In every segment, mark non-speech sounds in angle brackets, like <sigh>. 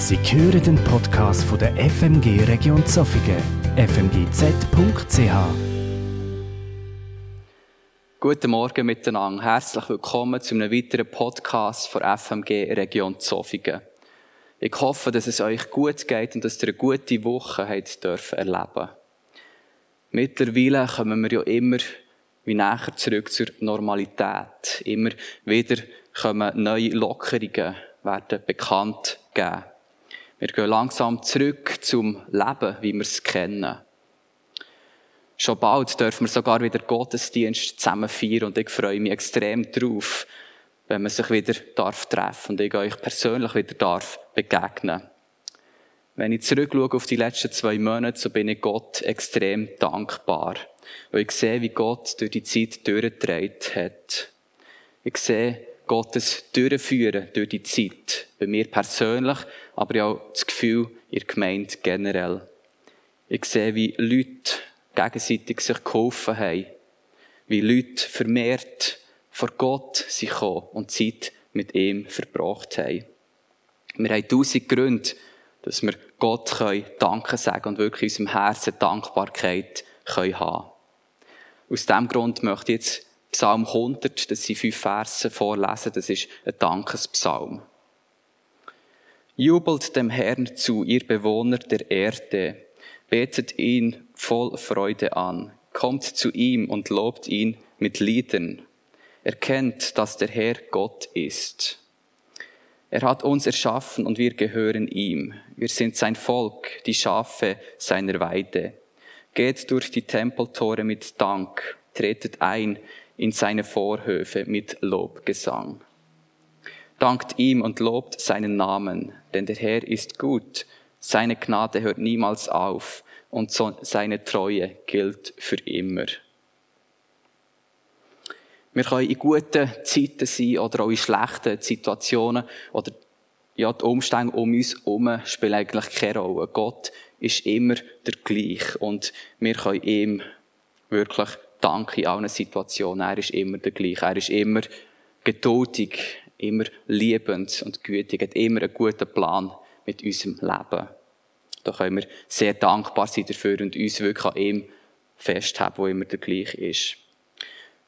Sie hören den Podcast von der FMG Region Zofingen, fmgz.ch. Guten Morgen miteinander. Herzlich willkommen zu einem weiteren Podcast von FMG Region Zofingen. Ich hoffe, dass es euch gut geht und dass ihr eine gute Woche dürfen erleben. Mittlerweile kommen wir ja immer wie näher zurück zur Normalität. Immer wieder kommen neue Lockerungen, werden bekannt geben. Wir gehen langsam zurück zum Leben, wie wir es kennen. Schon bald dürfen wir sogar wieder Gottesdienst zusammen feiern und ich freue mich extrem drauf, wenn man sich wieder darf treffen und ich euch persönlich wieder darf begegnen. Wenn ich zurückschaue auf die letzten zwei Monate, so bin ich Gott extrem dankbar. Weil ich sehe, wie Gott durch die Zeit durchgetragen hat. Ich sehe Gottes Durchführen durch die Zeit. Bei mir persönlich, aber auch das Gefühl in der Gemeinde generell. Ich sehe, wie Leute gegenseitig sich geholfen haben. Wie Leute vermehrt vor Gott sich kommen und Zeit mit ihm verbracht haben. Wir haben tausend Gründe, dass wir Gott Danke sagen und wirklich in unserem Herzen Dankbarkeit haben können Aus diesem Grund möchte ich jetzt Psalm 100, das sind fünf Verse vorlesen, das ist ein Dankespsalm. Jubelt dem Herrn zu, ihr Bewohner der Erde. Betet ihn voll Freude an. Kommt zu ihm und lobt ihn mit Liedern. Erkennt, dass der Herr Gott ist. Er hat uns erschaffen und wir gehören ihm. Wir sind sein Volk, die Schafe seiner Weide. Geht durch die Tempeltore mit Dank, tretet ein in seine Vorhöfe mit Lobgesang dankt ihm und lobt seinen Namen, denn der Herr ist gut, seine Gnade hört niemals auf und seine Treue gilt für immer. Wir können in guten Zeiten sein oder auch in schlechten Situationen oder ja, die Umstände um uns herum spielen eigentlich keine Rolle. Gott ist immer der gleich und wir können ihm wirklich danken in allen Situationen. Er ist immer der gleich. Er ist immer geduldig immer liebend und gütig, hat immer einen guten Plan mit unserem Leben. Da können wir sehr dankbar sein dafür und uns wirklich an ihm festhalten, wo immer der gleich ist.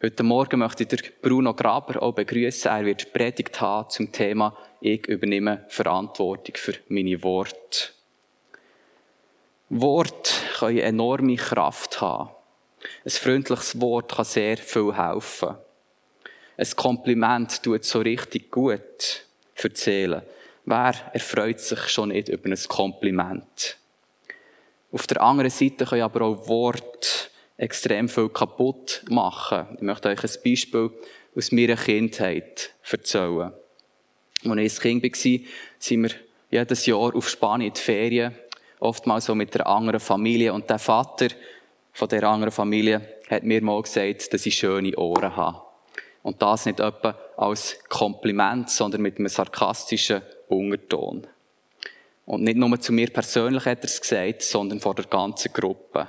Heute Morgen möchte ich Bruno Graber auch begrüßen. Er wird Predigt haben zum Thema Ich übernehme Verantwortung für meine Worte. Wort können enorme Kraft haben. Ein freundliches Wort kann sehr viel helfen ein Kompliment tut so richtig gut erzählen. Wer erfreut sich schon nicht über ein Kompliment? Auf der anderen Seite können aber auch Worte extrem viel kaputt machen. Ich möchte euch ein Beispiel aus meiner Kindheit erzählen. Als ich ein Kind war, sind wir jedes Jahr auf Spanien in die Ferien, oftmals so mit einer anderen Familie. Und der Vater von der anderen Familie hat mir mal gesagt, dass ich schöne Ohren habe. Und das nicht etwa als Kompliment, sondern mit einem sarkastischen Unterton. Und nicht nur zu mir persönlich hat er es gesagt, sondern vor der ganzen Gruppe.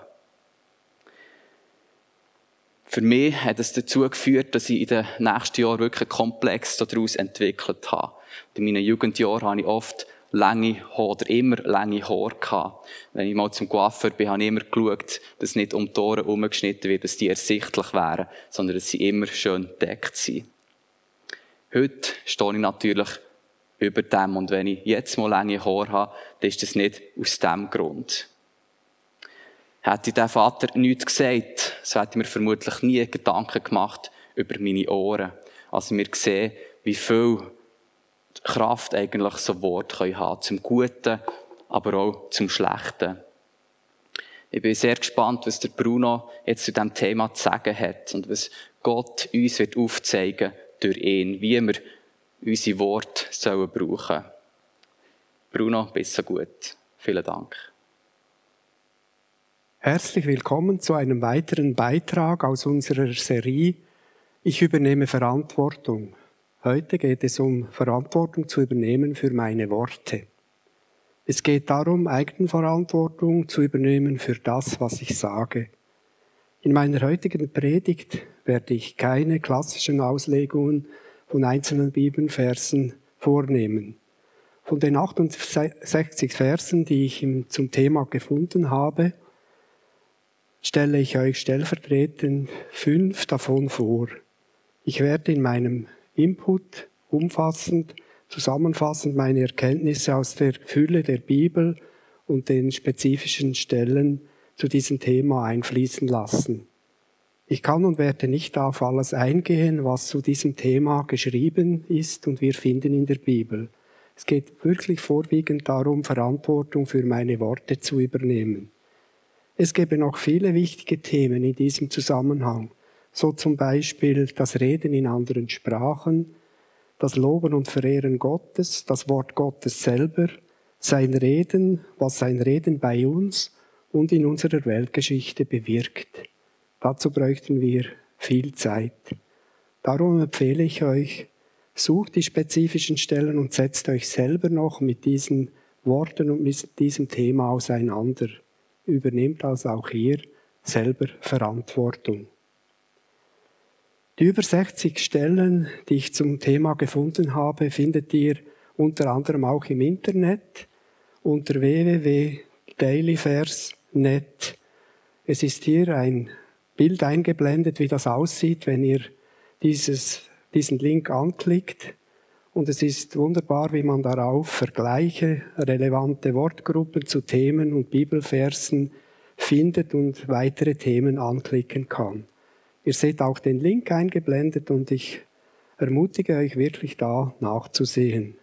Für mich hat es dazu geführt, dass ich in den nächsten Jahren wirklich Komplex daraus entwickelt habe. In meinen Jugendjahren habe ich oft lange Haare oder immer lange Haare gehabt. Wenn ich mal zum Coiffeur bin, habe ich immer geschaut, dass nicht um die Ohren umgeschnitten wird, dass die ersichtlich wären, sondern dass sie immer schön deckt sind. Heute stehe ich natürlich über dem und wenn ich jetzt mal lange Haare habe, dann ist das nicht aus dem Grund. Hätte der Vater nichts gesagt, so hätte ich mir vermutlich nie Gedanken gemacht über meine Ohren. Also wir sehen, wie viel Kraft eigentlich so Wort können haben zum Guten, aber auch zum Schlechten. Ich bin sehr gespannt, was der Bruno jetzt zu diesem Thema zu sagen hat und was Gott uns wird aufzeigen durch ihn, wie wir unsere Worte sollen brauchen. Bruno, bist so gut. Vielen Dank. Herzlich willkommen zu einem weiteren Beitrag aus unserer Serie Ich übernehme Verantwortung. Heute geht es um Verantwortung zu übernehmen für meine Worte. Es geht darum, Eigenverantwortung zu übernehmen für das, was ich sage. In meiner heutigen Predigt werde ich keine klassischen Auslegungen von einzelnen Bibelversen vornehmen. Von den 68 Versen, die ich zum Thema gefunden habe, stelle ich euch stellvertretend fünf davon vor. Ich werde in meinem Input umfassend, zusammenfassend meine Erkenntnisse aus der Fülle der Bibel und den spezifischen Stellen zu diesem Thema einfließen lassen. Ich kann und werde nicht auf alles eingehen, was zu diesem Thema geschrieben ist und wir finden in der Bibel. Es geht wirklich vorwiegend darum, Verantwortung für meine Worte zu übernehmen. Es gäbe noch viele wichtige Themen in diesem Zusammenhang, so zum Beispiel das Reden in anderen Sprachen, das Loben und Verehren Gottes, das Wort Gottes selber, sein Reden, was sein Reden bei uns und in unserer Weltgeschichte bewirkt. Dazu bräuchten wir viel Zeit. Darum empfehle ich euch, sucht die spezifischen Stellen und setzt euch selber noch mit diesen Worten und mit diesem Thema auseinander. Übernehmt also auch hier selber Verantwortung. Die über 60 Stellen, die ich zum Thema gefunden habe, findet ihr unter anderem auch im Internet unter www.dailyvers.net. Es ist hier ein Bild eingeblendet, wie das aussieht, wenn ihr dieses, diesen Link anklickt. Und es ist wunderbar, wie man darauf Vergleiche, relevante Wortgruppen zu Themen und Bibelversen findet und weitere Themen anklicken kann. Ihr seht auch den Link eingeblendet und ich ermutige euch wirklich da nachzusehen.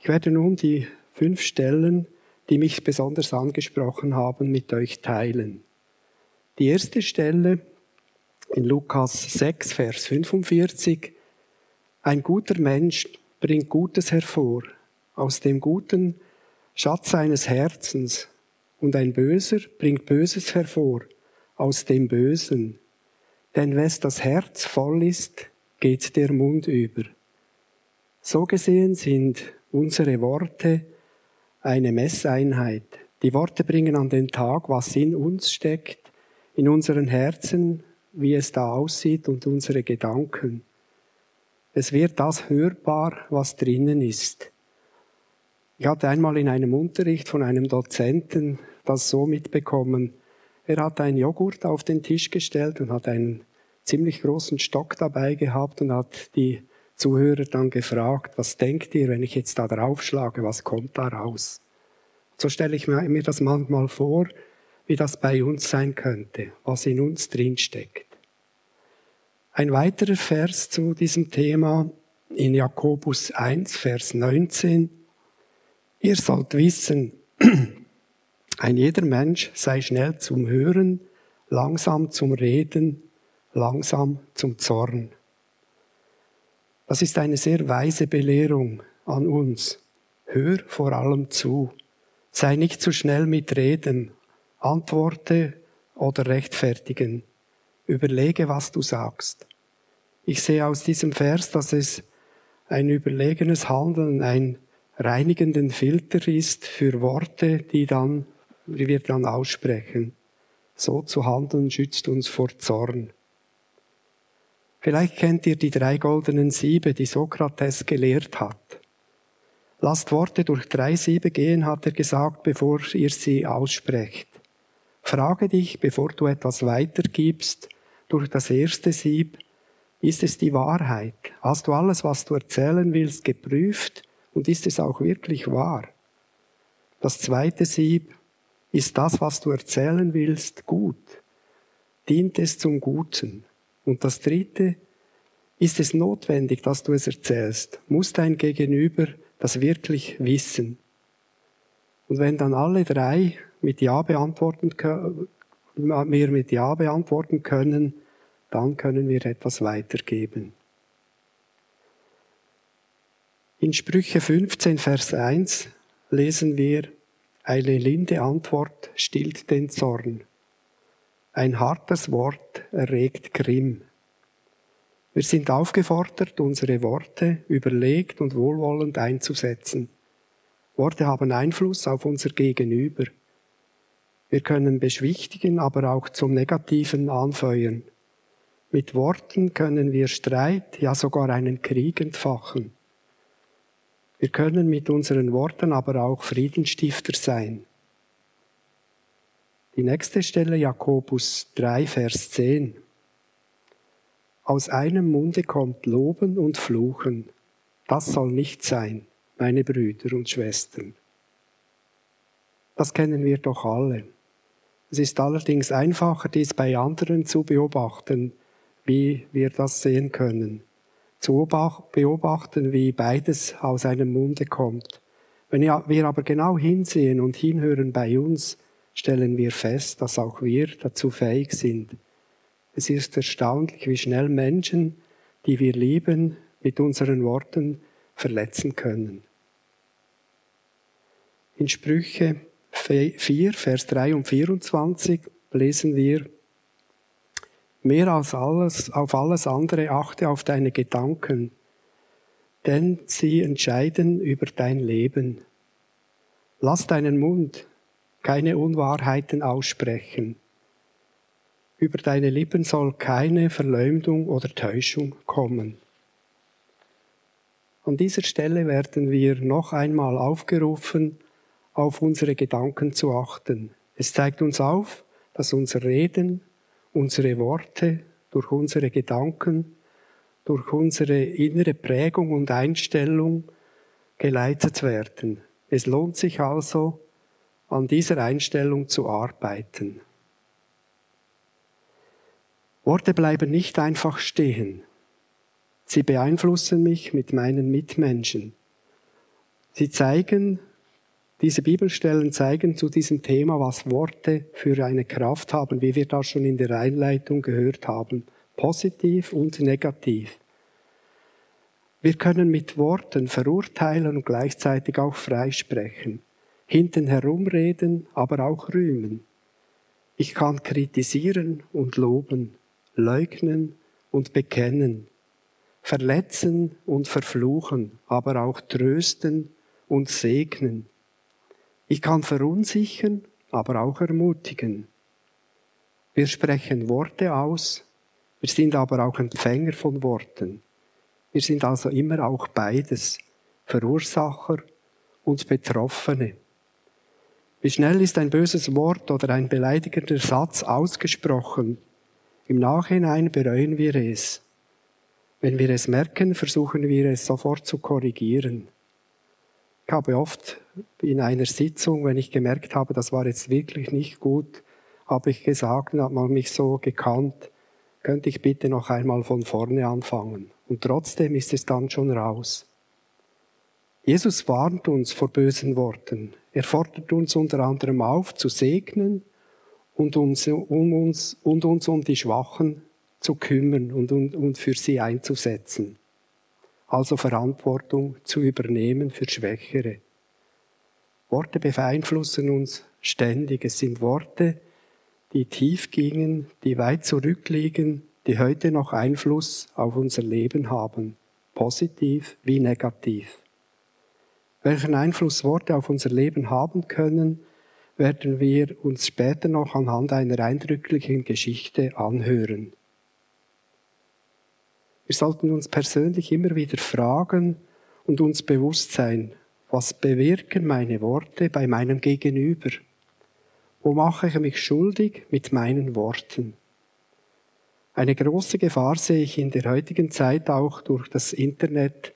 Ich werde nun die fünf Stellen, die mich besonders angesprochen haben, mit euch teilen. Die erste Stelle in Lukas 6, Vers 45. Ein guter Mensch bringt Gutes hervor aus dem guten Schatz seines Herzens und ein Böser bringt Böses hervor aus dem Bösen. Denn wes das Herz voll ist, geht der Mund über. So gesehen sind unsere Worte eine Messeinheit. Die Worte bringen an den Tag, was in uns steckt, in unseren Herzen, wie es da aussieht und unsere Gedanken. Es wird das hörbar, was drinnen ist. Ich hatte einmal in einem Unterricht von einem Dozenten das so mitbekommen, er hat einen Joghurt auf den Tisch gestellt und hat einen ziemlich großen Stock dabei gehabt und hat die Zuhörer dann gefragt, was denkt ihr, wenn ich jetzt da draufschlage, was kommt da raus? So stelle ich mir das manchmal vor, wie das bei uns sein könnte, was in uns drin steckt. Ein weiterer Vers zu diesem Thema in Jakobus 1, Vers 19. Ihr sollt wissen, <clears throat> ein jeder Mensch sei schnell zum Hören, langsam zum Reden, langsam zum Zorn. Das ist eine sehr weise Belehrung an uns. Hör vor allem zu. Sei nicht zu schnell mit Reden. Antworte oder rechtfertigen. Überlege, was du sagst. Ich sehe aus diesem Vers, dass es ein überlegenes Handeln, ein reinigenden Filter ist für Worte, die dann wie wir dann aussprechen. So zu handeln schützt uns vor Zorn. Vielleicht kennt ihr die drei goldenen Siebe, die Sokrates gelehrt hat. Lasst Worte durch drei Siebe gehen, hat er gesagt, bevor ihr sie aussprecht. Frage dich, bevor du etwas weitergibst, durch das erste Sieb, ist es die Wahrheit? Hast du alles, was du erzählen willst, geprüft und ist es auch wirklich wahr? Das zweite Sieb, ist das, was du erzählen willst, gut? Dient es zum Guten? Und das Dritte, ist es notwendig, dass du es erzählst? Muss dein Gegenüber das wirklich wissen? Und wenn dann alle drei mit Ja beantworten wir mit Ja beantworten können, dann können wir etwas weitergeben. In Sprüche 15, Vers 1 lesen wir, eine linde Antwort stillt den Zorn. Ein hartes Wort erregt Grimm. Wir sind aufgefordert, unsere Worte überlegt und wohlwollend einzusetzen. Worte haben Einfluss auf unser Gegenüber. Wir können beschwichtigen, aber auch zum Negativen anfeuern. Mit Worten können wir Streit, ja sogar einen Krieg entfachen. Wir können mit unseren Worten aber auch Friedenstifter sein. Die nächste Stelle, Jakobus 3, Vers 10. Aus einem Munde kommt Loben und Fluchen. Das soll nicht sein, meine Brüder und Schwestern. Das kennen wir doch alle. Es ist allerdings einfacher, dies bei anderen zu beobachten, wie wir das sehen können. Zu beobachten, wie beides aus einem Munde kommt. Wenn wir aber genau hinsehen und hinhören bei uns, stellen wir fest, dass auch wir dazu fähig sind. Es ist erstaunlich, wie schnell Menschen, die wir lieben, mit unseren Worten verletzen können. In Sprüche 4, Vers 3 und 24 lesen wir, Mehr als alles, auf alles andere achte auf deine Gedanken, denn sie entscheiden über dein Leben. Lass deinen Mund keine Unwahrheiten aussprechen. Über deine Lippen soll keine Verleumdung oder Täuschung kommen. An dieser Stelle werden wir noch einmal aufgerufen, auf unsere Gedanken zu achten. Es zeigt uns auf, dass unser Reden, unsere Worte durch unsere Gedanken, durch unsere innere Prägung und Einstellung geleitet werden. Es lohnt sich also, an dieser Einstellung zu arbeiten. Worte bleiben nicht einfach stehen. Sie beeinflussen mich mit meinen Mitmenschen. Sie zeigen, diese Bibelstellen zeigen zu diesem Thema, was Worte für eine Kraft haben, wie wir das schon in der Einleitung gehört haben, positiv und negativ. Wir können mit Worten verurteilen und gleichzeitig auch freisprechen hinten herumreden, aber auch rühmen. Ich kann kritisieren und loben, leugnen und bekennen, verletzen und verfluchen, aber auch trösten und segnen. Ich kann verunsichern, aber auch ermutigen. Wir sprechen Worte aus, wir sind aber auch Empfänger von Worten. Wir sind also immer auch beides, Verursacher und Betroffene. Wie schnell ist ein böses Wort oder ein beleidigender Satz ausgesprochen? Im Nachhinein bereuen wir es. Wenn wir es merken, versuchen wir es sofort zu korrigieren. Ich habe oft in einer Sitzung, wenn ich gemerkt habe, das war jetzt wirklich nicht gut, habe ich gesagt, hat man mich so gekannt, könnte ich bitte noch einmal von vorne anfangen. Und trotzdem ist es dann schon raus. Jesus warnt uns vor bösen Worten. Er fordert uns unter anderem auf, zu segnen und uns um, uns, und uns um die Schwachen zu kümmern und, und, und für sie einzusetzen. Also Verantwortung zu übernehmen für Schwächere. Worte beeinflussen uns ständig. Es sind Worte, die tief gingen, die weit zurückliegen, die heute noch Einfluss auf unser Leben haben, positiv wie negativ. Welchen Einfluss Worte auf unser Leben haben können, werden wir uns später noch anhand einer eindrücklichen Geschichte anhören. Wir sollten uns persönlich immer wieder fragen und uns bewusst sein, was bewirken meine Worte bei meinem Gegenüber? Wo mache ich mich schuldig mit meinen Worten? Eine große Gefahr sehe ich in der heutigen Zeit auch durch das Internet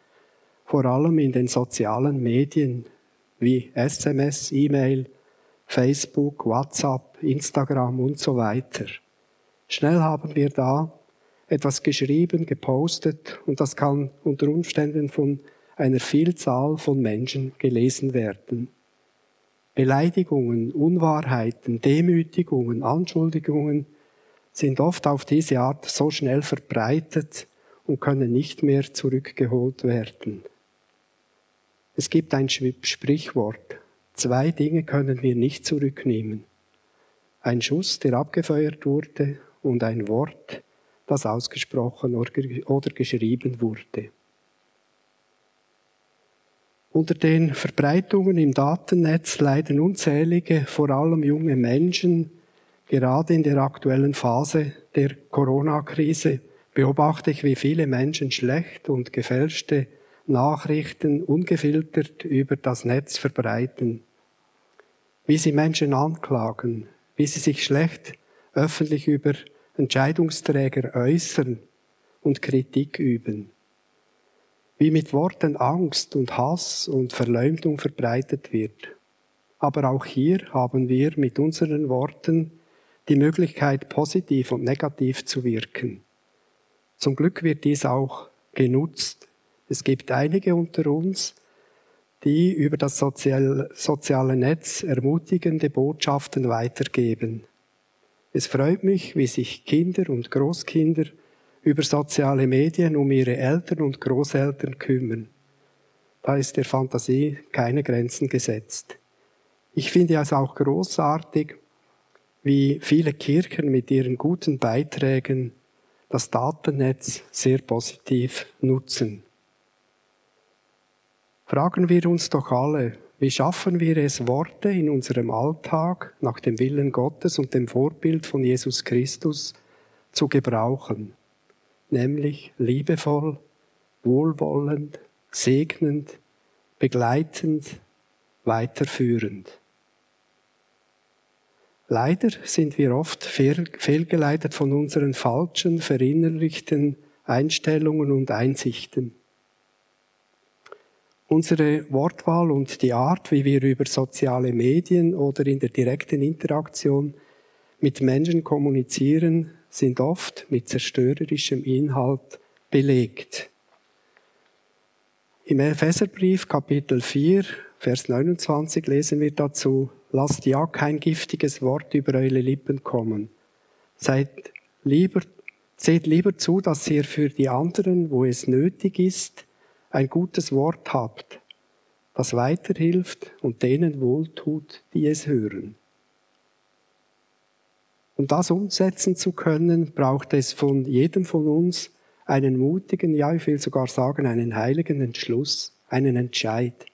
vor allem in den sozialen Medien wie SMS, E-Mail, Facebook, WhatsApp, Instagram und so weiter. Schnell haben wir da etwas geschrieben, gepostet und das kann unter Umständen von einer Vielzahl von Menschen gelesen werden. Beleidigungen, Unwahrheiten, Demütigungen, Anschuldigungen sind oft auf diese Art so schnell verbreitet und können nicht mehr zurückgeholt werden. Es gibt ein Sprichwort. Zwei Dinge können wir nicht zurücknehmen. Ein Schuss, der abgefeuert wurde, und ein Wort, das ausgesprochen oder geschrieben wurde. Unter den Verbreitungen im Datennetz leiden unzählige, vor allem junge Menschen. Gerade in der aktuellen Phase der Corona-Krise beobachte ich, wie viele Menschen schlecht und gefälschte Nachrichten ungefiltert über das Netz verbreiten, wie sie Menschen anklagen, wie sie sich schlecht öffentlich über Entscheidungsträger äußern und Kritik üben, wie mit Worten Angst und Hass und Verleumdung verbreitet wird. Aber auch hier haben wir mit unseren Worten die Möglichkeit, positiv und negativ zu wirken. Zum Glück wird dies auch genutzt. Es gibt einige unter uns, die über das soziale Netz ermutigende Botschaften weitergeben. Es freut mich, wie sich Kinder und Großkinder über soziale Medien um ihre Eltern und Großeltern kümmern. Da ist der Fantasie keine Grenzen gesetzt. Ich finde es auch großartig, wie viele Kirchen mit ihren guten Beiträgen das Datennetz sehr positiv nutzen. Fragen wir uns doch alle, wie schaffen wir es, Worte in unserem Alltag nach dem Willen Gottes und dem Vorbild von Jesus Christus zu gebrauchen, nämlich liebevoll, wohlwollend, segnend, begleitend, weiterführend. Leider sind wir oft fehlgeleitet von unseren falschen, verinnerlichten Einstellungen und Einsichten. Unsere Wortwahl und die Art, wie wir über soziale Medien oder in der direkten Interaktion mit Menschen kommunizieren, sind oft mit zerstörerischem Inhalt belegt. Im Epheserbrief Kapitel 4, Vers 29 lesen wir dazu, lasst ja kein giftiges Wort über eure Lippen kommen. Seid lieber, seht lieber zu, dass ihr für die anderen, wo es nötig ist, ein gutes Wort habt, das weiterhilft und denen wohltut, die es hören. Um das umsetzen zu können, braucht es von jedem von uns einen mutigen, ja, ich will sogar sagen, einen heiligen Entschluss, einen Entscheid.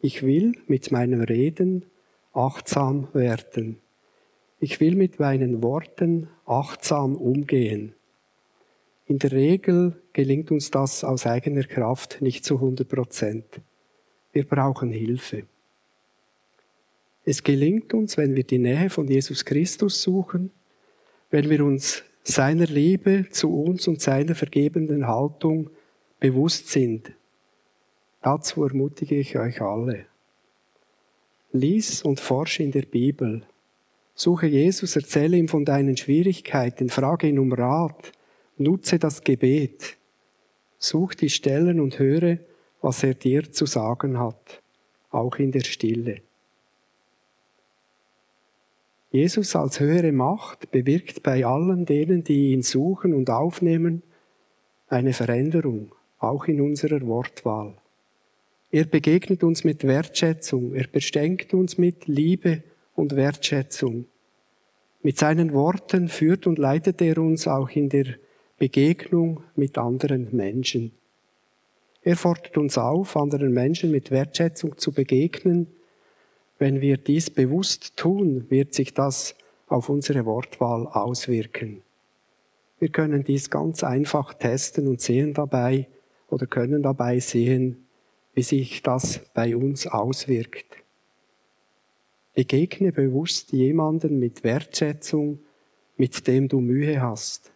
Ich will mit meinem Reden achtsam werden. Ich will mit meinen Worten achtsam umgehen. In der Regel gelingt uns das aus eigener Kraft nicht zu 100 Prozent. Wir brauchen Hilfe. Es gelingt uns, wenn wir die Nähe von Jesus Christus suchen, wenn wir uns seiner Liebe zu uns und seiner vergebenden Haltung bewusst sind, Dazu ermutige ich euch alle. Lies und forsche in der Bibel. Suche Jesus, erzähle ihm von deinen Schwierigkeiten, frage ihn um Rat, nutze das Gebet. Such die Stellen und höre, was er dir zu sagen hat, auch in der Stille. Jesus als höhere Macht bewirkt bei allen denen, die ihn suchen und aufnehmen, eine Veränderung, auch in unserer Wortwahl. Er begegnet uns mit Wertschätzung. Er beschenkt uns mit Liebe und Wertschätzung. Mit seinen Worten führt und leitet er uns auch in der Begegnung mit anderen Menschen. Er fordert uns auf, anderen Menschen mit Wertschätzung zu begegnen. Wenn wir dies bewusst tun, wird sich das auf unsere Wortwahl auswirken. Wir können dies ganz einfach testen und sehen dabei oder können dabei sehen, wie sich das bei uns auswirkt. Begegne bewusst jemanden mit Wertschätzung, mit dem du Mühe hast.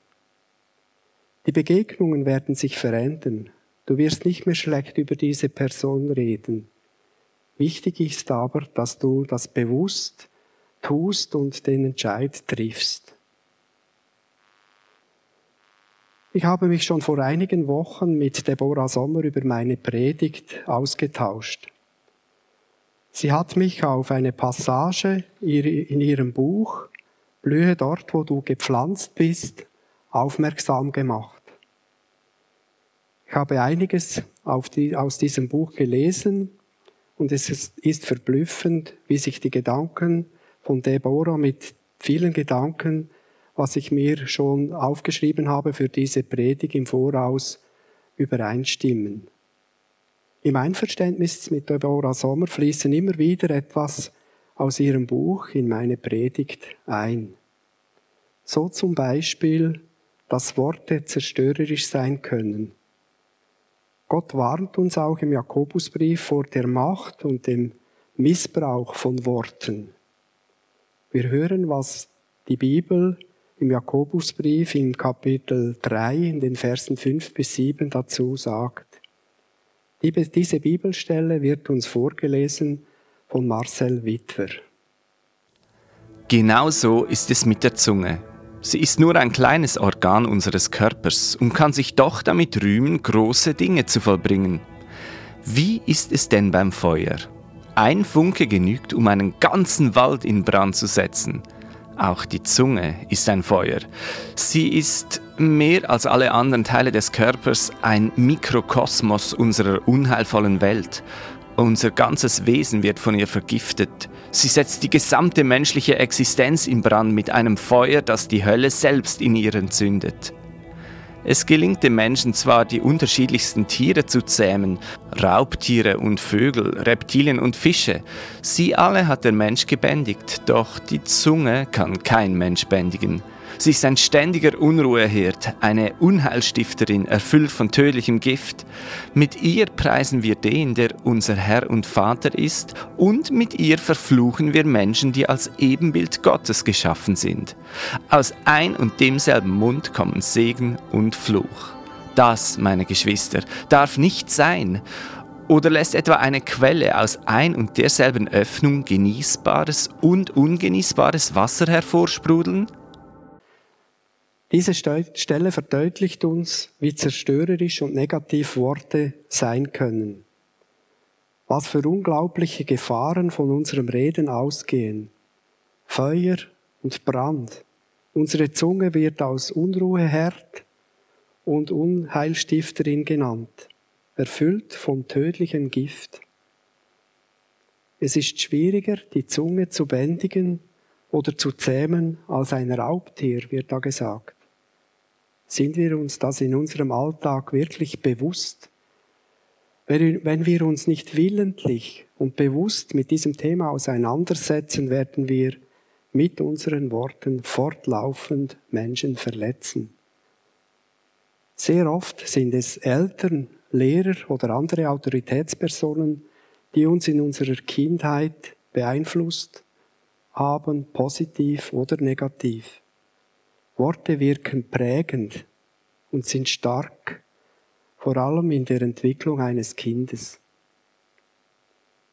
Die Begegnungen werden sich verändern. Du wirst nicht mehr schlecht über diese Person reden. Wichtig ist aber, dass du das bewusst tust und den Entscheid triffst. Ich habe mich schon vor einigen Wochen mit Deborah Sommer über meine Predigt ausgetauscht. Sie hat mich auf eine Passage in ihrem Buch Blühe dort, wo du gepflanzt bist, aufmerksam gemacht. Ich habe einiges die, aus diesem Buch gelesen und es ist, ist verblüffend, wie sich die Gedanken von Deborah mit vielen Gedanken was ich mir schon aufgeschrieben habe für diese Predigt im Voraus, übereinstimmen. Im Einverständnis mit Deborah Sommer fließen immer wieder etwas aus ihrem Buch in meine Predigt ein. So zum Beispiel, dass Worte zerstörerisch sein können. Gott warnt uns auch im Jakobusbrief vor der Macht und dem Missbrauch von Worten. Wir hören, was die Bibel im Jakobusbrief im Kapitel 3 in den Versen 5 bis 7 dazu sagt. Diese Bibelstelle wird uns vorgelesen von Marcel Witwer. Genauso ist es mit der Zunge. Sie ist nur ein kleines Organ unseres Körpers und kann sich doch damit rühmen, große Dinge zu vollbringen. Wie ist es denn beim Feuer? Ein Funke genügt, um einen ganzen Wald in Brand zu setzen. Auch die Zunge ist ein Feuer. Sie ist mehr als alle anderen Teile des Körpers ein Mikrokosmos unserer unheilvollen Welt. Unser ganzes Wesen wird von ihr vergiftet. Sie setzt die gesamte menschliche Existenz in Brand mit einem Feuer, das die Hölle selbst in ihr entzündet. Es gelingt dem Menschen zwar, die unterschiedlichsten Tiere zu zähmen, Raubtiere und Vögel, Reptilien und Fische. Sie alle hat der Mensch gebändigt, doch die Zunge kann kein Mensch bändigen. Sie ist ein ständiger Unruheherd, eine Unheilstifterin, erfüllt von tödlichem Gift. Mit ihr preisen wir den, der unser Herr und Vater ist, und mit ihr verfluchen wir Menschen, die als Ebenbild Gottes geschaffen sind. Aus ein und demselben Mund kommen Segen und Fluch. Das, meine Geschwister, darf nicht sein. Oder lässt etwa eine Quelle aus ein und derselben Öffnung genießbares und ungenießbares Wasser hervorsprudeln? Diese Stelle verdeutlicht uns, wie zerstörerisch und negativ Worte sein können. Was für unglaubliche Gefahren von unserem Reden ausgehen. Feuer und Brand. Unsere Zunge wird aus Unruheherd und Unheilstifterin genannt, erfüllt von tödlichem Gift. Es ist schwieriger, die Zunge zu bändigen oder zu zähmen als ein Raubtier, wird da gesagt. Sind wir uns das in unserem Alltag wirklich bewusst? Wenn wir uns nicht willentlich und bewusst mit diesem Thema auseinandersetzen, werden wir mit unseren Worten fortlaufend Menschen verletzen. Sehr oft sind es Eltern, Lehrer oder andere Autoritätspersonen, die uns in unserer Kindheit beeinflusst haben, positiv oder negativ. Worte wirken prägend und sind stark, vor allem in der Entwicklung eines Kindes.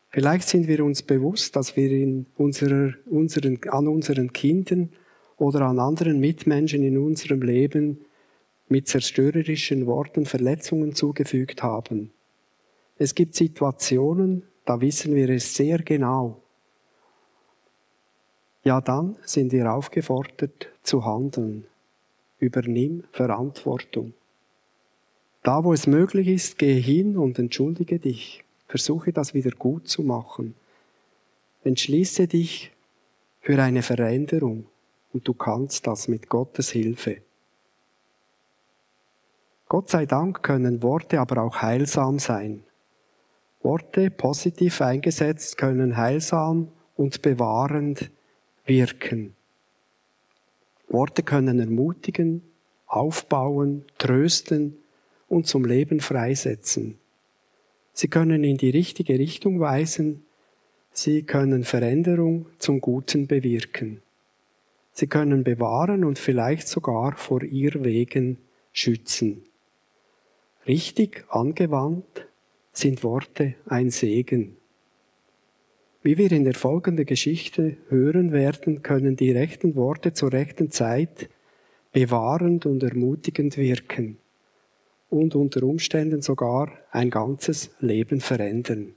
Vielleicht sind wir uns bewusst, dass wir in unserer, unseren, an unseren Kindern oder an anderen Mitmenschen in unserem Leben mit zerstörerischen Worten Verletzungen zugefügt haben. Es gibt Situationen, da wissen wir es sehr genau ja dann sind wir aufgefordert zu handeln. Übernimm Verantwortung. Da, wo es möglich ist, gehe hin und entschuldige dich. Versuche das wieder gut zu machen. Entschließe dich für eine Veränderung und du kannst das mit Gottes Hilfe. Gott sei Dank können Worte aber auch heilsam sein. Worte positiv eingesetzt können heilsam und bewahrend wirken. Worte können ermutigen, aufbauen, trösten und zum Leben freisetzen. Sie können in die richtige Richtung weisen, sie können Veränderung zum Guten bewirken. Sie können bewahren und vielleicht sogar vor ihr Wegen schützen. Richtig angewandt sind Worte ein Segen. Wie wir in der folgenden Geschichte hören werden, können die rechten Worte zur rechten Zeit bewahrend und ermutigend wirken und unter Umständen sogar ein ganzes Leben verändern.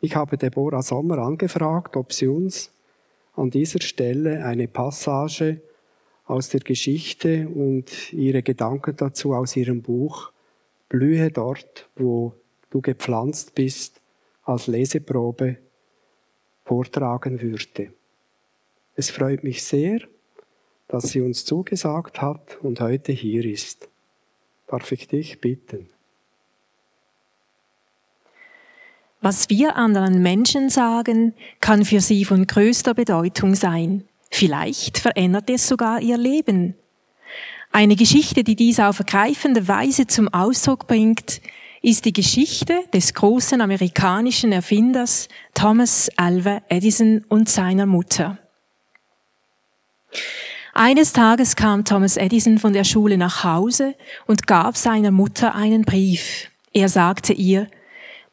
Ich habe Deborah Sommer angefragt, ob sie uns an dieser Stelle eine Passage aus der Geschichte und ihre Gedanken dazu aus ihrem Buch Blühe dort, wo du gepflanzt bist, als Leseprobe vortragen würde. Es freut mich sehr, dass sie uns zugesagt hat und heute hier ist. Darf ich dich bitten? Was wir anderen Menschen sagen, kann für sie von größter Bedeutung sein. Vielleicht verändert es sogar ihr Leben. Eine Geschichte, die dies auf ergreifende Weise zum Ausdruck bringt, ist die Geschichte des großen amerikanischen Erfinders Thomas Alva Edison und seiner Mutter. Eines Tages kam Thomas Edison von der Schule nach Hause und gab seiner Mutter einen Brief. Er sagte ihr,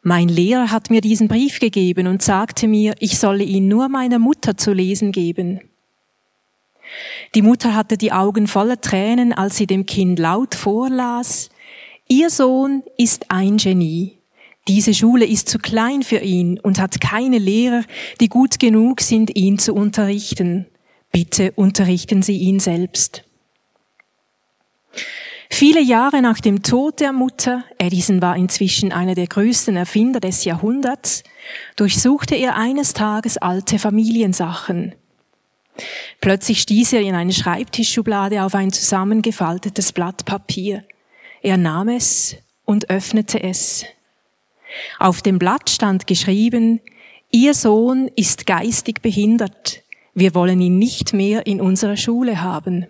mein Lehrer hat mir diesen Brief gegeben und sagte mir, ich solle ihn nur meiner Mutter zu lesen geben. Die Mutter hatte die Augen voller Tränen, als sie dem Kind laut vorlas, Ihr Sohn ist ein Genie. Diese Schule ist zu klein für ihn und hat keine Lehrer, die gut genug sind, ihn zu unterrichten. Bitte unterrichten Sie ihn selbst. Viele Jahre nach dem Tod der Mutter, Edison war inzwischen einer der größten Erfinder des Jahrhunderts, durchsuchte er eines Tages alte Familiensachen. Plötzlich stieß er in eine Schreibtischschublade auf ein zusammengefaltetes Blatt Papier. Er nahm es und öffnete es. Auf dem Blatt stand geschrieben, Ihr Sohn ist geistig behindert. Wir wollen ihn nicht mehr in unserer Schule haben.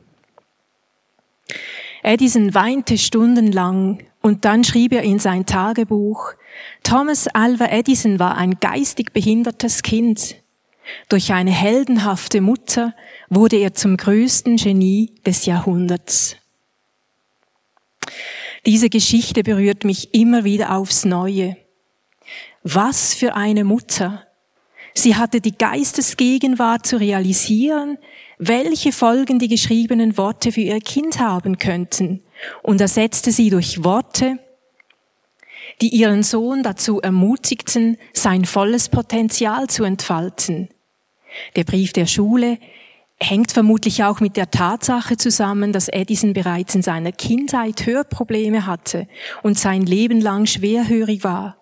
Edison weinte stundenlang und dann schrieb er in sein Tagebuch, Thomas Alva Edison war ein geistig behindertes Kind. Durch eine heldenhafte Mutter wurde er zum größten Genie des Jahrhunderts. Diese Geschichte berührt mich immer wieder aufs Neue. Was für eine Mutter. Sie hatte die Geistesgegenwart zu realisieren, welche Folgen die geschriebenen Worte für ihr Kind haben könnten und ersetzte sie durch Worte, die ihren Sohn dazu ermutigten, sein volles Potenzial zu entfalten. Der Brief der Schule hängt vermutlich auch mit der Tatsache zusammen, dass Edison bereits in seiner Kindheit Hörprobleme hatte und sein Leben lang schwerhörig war.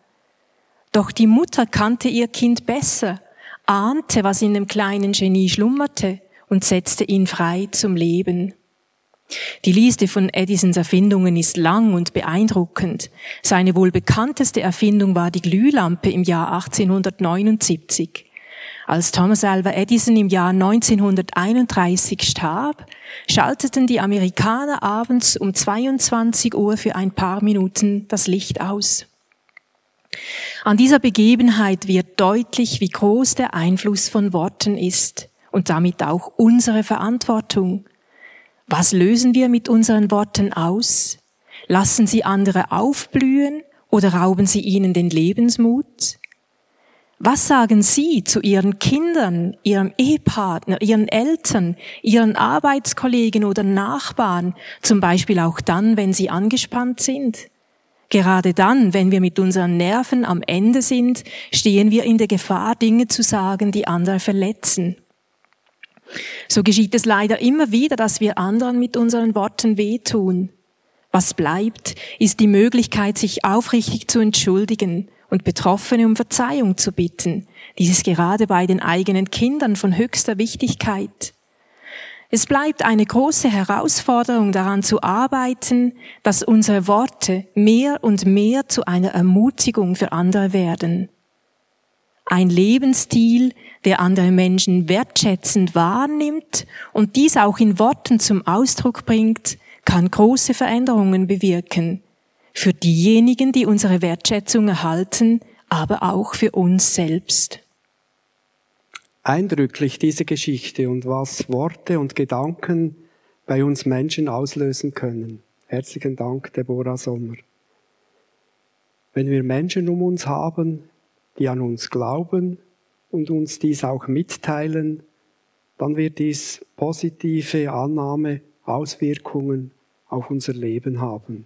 Doch die Mutter kannte ihr Kind besser, ahnte, was in dem kleinen Genie schlummerte und setzte ihn frei zum Leben. Die Liste von Edisons Erfindungen ist lang und beeindruckend. Seine wohl bekannteste Erfindung war die Glühlampe im Jahr 1879. Als Thomas Alva Edison im Jahr 1931 starb, schalteten die Amerikaner abends um 22 Uhr für ein paar Minuten das Licht aus. An dieser Begebenheit wird deutlich, wie groß der Einfluss von Worten ist und damit auch unsere Verantwortung. Was lösen wir mit unseren Worten aus? Lassen sie andere aufblühen oder rauben sie ihnen den Lebensmut? Was sagen Sie zu Ihren Kindern, Ihrem Ehepartner, Ihren Eltern, Ihren Arbeitskollegen oder Nachbarn, zum Beispiel auch dann, wenn Sie angespannt sind? Gerade dann, wenn wir mit unseren Nerven am Ende sind, stehen wir in der Gefahr, Dinge zu sagen, die andere verletzen. So geschieht es leider immer wieder, dass wir anderen mit unseren Worten wehtun. Was bleibt, ist die Möglichkeit, sich aufrichtig zu entschuldigen und Betroffene um Verzeihung zu bitten. Dies ist gerade bei den eigenen Kindern von höchster Wichtigkeit. Es bleibt eine große Herausforderung daran zu arbeiten, dass unsere Worte mehr und mehr zu einer Ermutigung für andere werden. Ein Lebensstil, der andere Menschen wertschätzend wahrnimmt und dies auch in Worten zum Ausdruck bringt, kann große Veränderungen bewirken, für diejenigen, die unsere Wertschätzung erhalten, aber auch für uns selbst. Eindrücklich diese Geschichte und was Worte und Gedanken bei uns Menschen auslösen können. Herzlichen Dank, Deborah Sommer. Wenn wir Menschen um uns haben, die an uns glauben und uns dies auch mitteilen, dann wird dies positive Annahme, Auswirkungen auf unser Leben haben.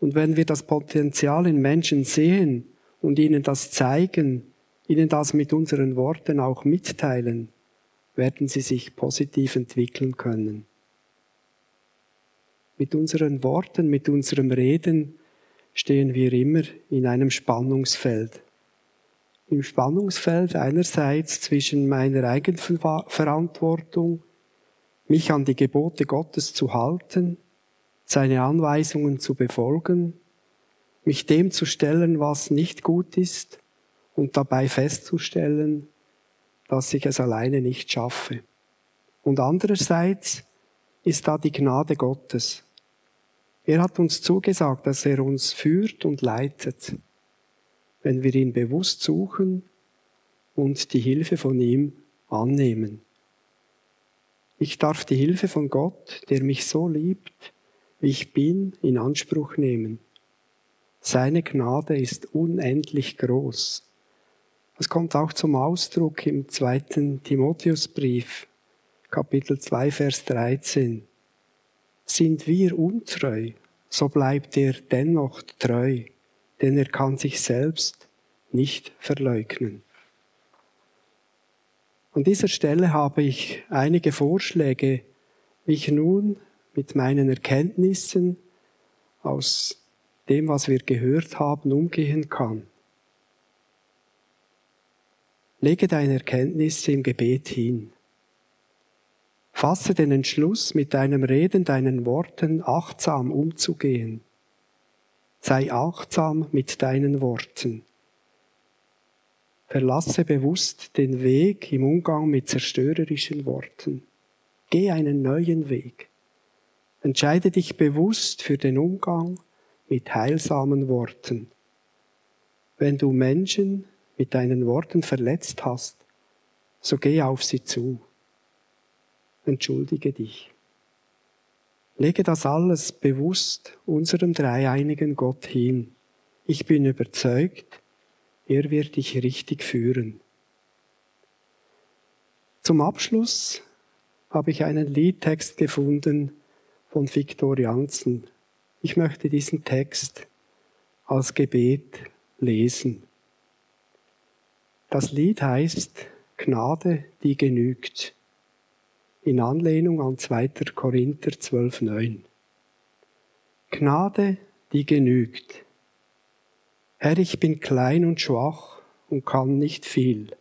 Und wenn wir das Potenzial in Menschen sehen und ihnen das zeigen, ihnen das mit unseren Worten auch mitteilen, werden sie sich positiv entwickeln können. Mit unseren Worten, mit unserem Reden stehen wir immer in einem Spannungsfeld. Im Spannungsfeld einerseits zwischen meiner Eigenverantwortung, mich an die Gebote Gottes zu halten, seine Anweisungen zu befolgen, mich dem zu stellen, was nicht gut ist und dabei festzustellen, dass ich es alleine nicht schaffe. Und andererseits ist da die Gnade Gottes. Er hat uns zugesagt, dass er uns führt und leitet, wenn wir ihn bewusst suchen und die Hilfe von ihm annehmen. Ich darf die Hilfe von Gott, der mich so liebt, ich bin, in Anspruch nehmen. Seine Gnade ist unendlich groß. Das kommt auch zum Ausdruck im zweiten Timotheusbrief, Kapitel 2, Vers 13. Sind wir untreu, so bleibt er dennoch treu, denn er kann sich selbst nicht verleugnen. An dieser Stelle habe ich einige Vorschläge, wie ich nun mit meinen Erkenntnissen aus dem, was wir gehört haben, umgehen kann. Lege deine Erkenntnisse im Gebet hin. Fasse den Entschluss, mit deinem Reden, deinen Worten achtsam umzugehen. Sei achtsam mit deinen Worten. Verlasse bewusst den Weg im Umgang mit zerstörerischen Worten. Geh einen neuen Weg. Entscheide dich bewusst für den Umgang mit heilsamen Worten. Wenn du Menschen mit deinen Worten verletzt hast, so geh auf sie zu entschuldige dich. Lege das alles bewusst unserem dreieinigen Gott hin. Ich bin überzeugt, er wird dich richtig führen. Zum Abschluss habe ich einen Liedtext gefunden von Viktor Janssen. Ich möchte diesen Text als Gebet lesen. Das Lied heißt Gnade, die genügt in Anlehnung an 2. Korinther 12.9. Gnade, die genügt. Herr, ich bin klein und schwach und kann nicht viel.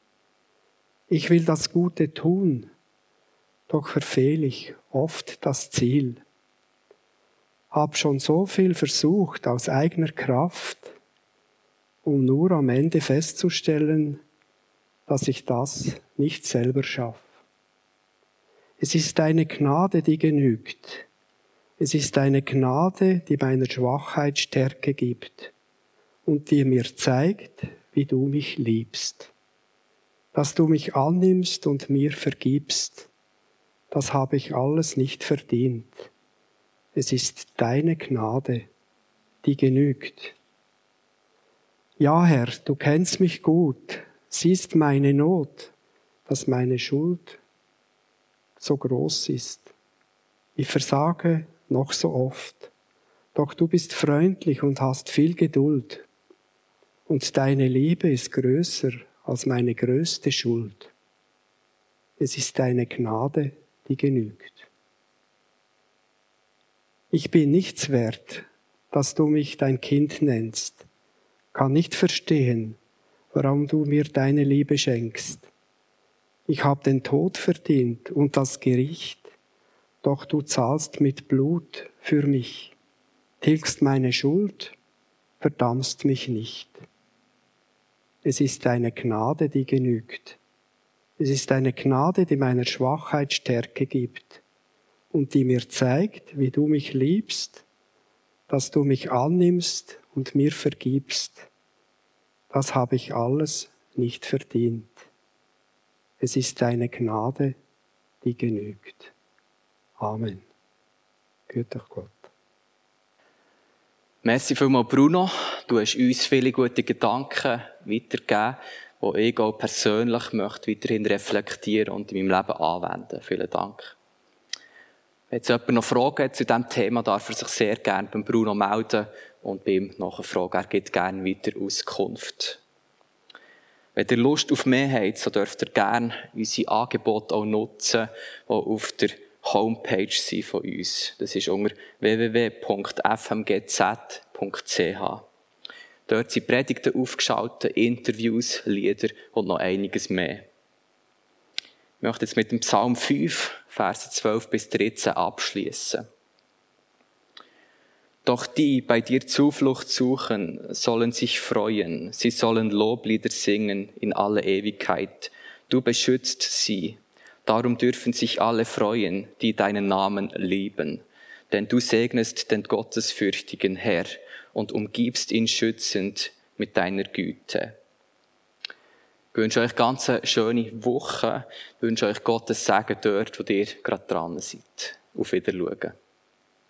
Ich will das Gute tun, doch verfehle ich oft das Ziel. Hab schon so viel versucht aus eigener Kraft, um nur am Ende festzustellen, dass ich das nicht selber schaffe. Es ist deine Gnade, die genügt. Es ist deine Gnade, die meiner Schwachheit Stärke gibt und die mir zeigt, wie du mich liebst. Dass du mich annimmst und mir vergibst, das habe ich alles nicht verdient. Es ist deine Gnade, die genügt. Ja, Herr, du kennst mich gut, siehst meine Not, dass meine Schuld so groß ist. Ich versage noch so oft, doch du bist freundlich und hast viel Geduld, und deine Liebe ist größer als meine größte Schuld. Es ist deine Gnade, die genügt. Ich bin nichts wert, dass du mich dein Kind nennst, kann nicht verstehen, warum du mir deine Liebe schenkst. Ich habe den Tod verdient und das Gericht, doch du zahlst mit Blut für mich, tilgst meine Schuld, verdammst mich nicht. Es ist deine Gnade, die genügt. Es ist deine Gnade, die meiner Schwachheit Stärke gibt und die mir zeigt, wie du mich liebst, dass du mich annimmst und mir vergibst. Das habe ich alles nicht verdient. Es ist deine Gnade, die genügt. Amen. Euch Gott. Merci vielmals, Bruno. Du hast uns viele gute Gedanken weitergegeben, die ich auch persönlich möchte weiterhin reflektieren und in meinem Leben anwenden. Vielen Dank. Wenn jetzt jemand noch Fragen hat zu diesem Thema, darf er sich sehr gerne beim Bruno melden und bei ihm nachfragen. Er gibt gerne weiter Auskunft. Wenn ihr Lust auf mehr habt, so dürft ihr gerne unsere Angebote auch nutzen, die auf der Homepage sind von uns. Das ist unter www.fmgz.ch. Dort sind Predigten aufgeschaltet, Interviews, Lieder und noch einiges mehr. Ich möchte jetzt mit dem Psalm 5, Verse 12 bis 13 abschließen. Doch die bei dir Zuflucht suchen, sollen sich freuen, sie sollen Loblieder singen in aller Ewigkeit. Du beschützt sie. Darum dürfen sich alle freuen, die deinen Namen lieben. Denn du segnest den gottesfürchtigen Herr und umgibst ihn schützend mit deiner Güte. Ich wünsche euch ganz eine schöne Woche. Ich wünsche euch Gottes Segen dort, wo ihr gerade dran seid. Auf Wiedersehen.